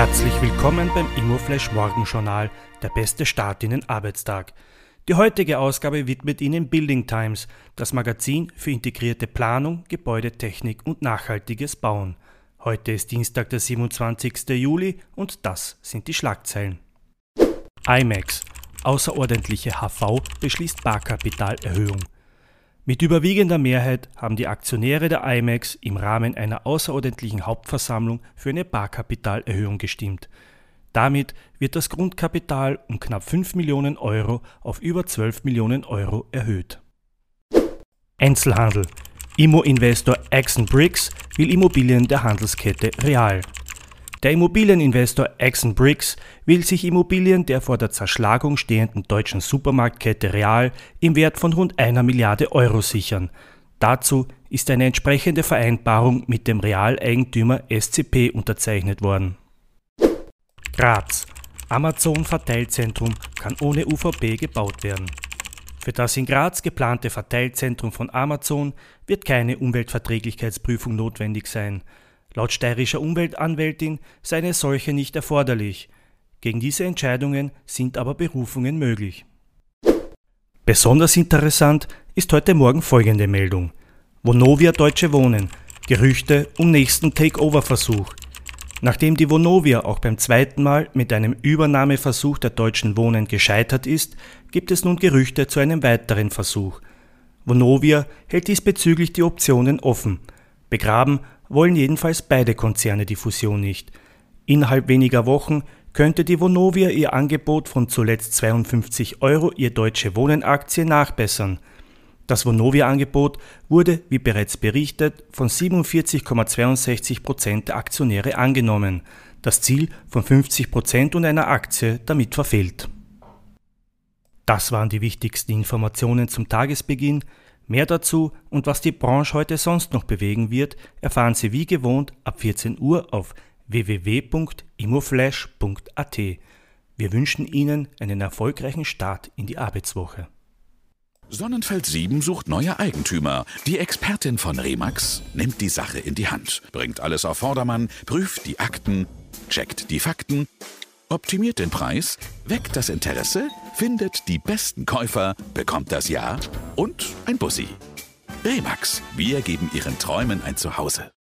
Herzlich willkommen beim Immoflash Morgenjournal, der beste Start in den Arbeitstag. Die heutige Ausgabe widmet Ihnen Building Times, das Magazin für integrierte Planung, Gebäudetechnik und nachhaltiges Bauen. Heute ist Dienstag, der 27. Juli und das sind die Schlagzeilen. IMAX. Außerordentliche HV beschließt Barkapitalerhöhung. Mit überwiegender Mehrheit haben die Aktionäre der IMAX im Rahmen einer außerordentlichen Hauptversammlung für eine Barkapitalerhöhung gestimmt. Damit wird das Grundkapital um knapp 5 Millionen Euro auf über 12 Millionen Euro erhöht. Einzelhandel. Immo-Investor Axon Bricks will Immobilien der Handelskette Real der Immobilieninvestor Axon Bricks will sich Immobilien der vor der Zerschlagung stehenden deutschen Supermarktkette Real im Wert von rund einer Milliarde Euro sichern. Dazu ist eine entsprechende Vereinbarung mit dem Realeigentümer SCP unterzeichnet worden. Graz. Amazon Verteilzentrum kann ohne UVP gebaut werden. Für das in Graz geplante Verteilzentrum von Amazon wird keine Umweltverträglichkeitsprüfung notwendig sein. Laut steirischer Umweltanwältin sei eine solche nicht erforderlich. Gegen diese Entscheidungen sind aber Berufungen möglich. Besonders interessant ist heute Morgen folgende Meldung. Vonovia Deutsche Wohnen. Gerüchte um nächsten Takeover-Versuch. Nachdem die Vonovia auch beim zweiten Mal mit einem Übernahmeversuch der Deutschen Wohnen gescheitert ist, gibt es nun Gerüchte zu einem weiteren Versuch. Vonovia hält diesbezüglich die Optionen offen. Begraben wollen jedenfalls beide Konzerne die Fusion nicht. Innerhalb weniger Wochen könnte die Vonovia ihr Angebot von zuletzt 52 Euro ihr Deutsche Wohnen Aktie nachbessern. Das Vonovia-Angebot wurde, wie bereits berichtet, von 47,62 Prozent der Aktionäre angenommen. Das Ziel von 50 Prozent und einer Aktie damit verfehlt. Das waren die wichtigsten Informationen zum Tagesbeginn. Mehr dazu und was die Branche heute sonst noch bewegen wird, erfahren Sie wie gewohnt ab 14 Uhr auf www.imoflash.at. Wir wünschen Ihnen einen erfolgreichen Start in die Arbeitswoche. Sonnenfeld 7 sucht neue Eigentümer. Die Expertin von Remax nimmt die Sache in die Hand, bringt alles auf Vordermann, prüft die Akten, checkt die Fakten optimiert den Preis, weckt das Interesse, findet die besten Käufer, bekommt das Ja und ein Bussi. Remax, wir geben Ihren Träumen ein Zuhause.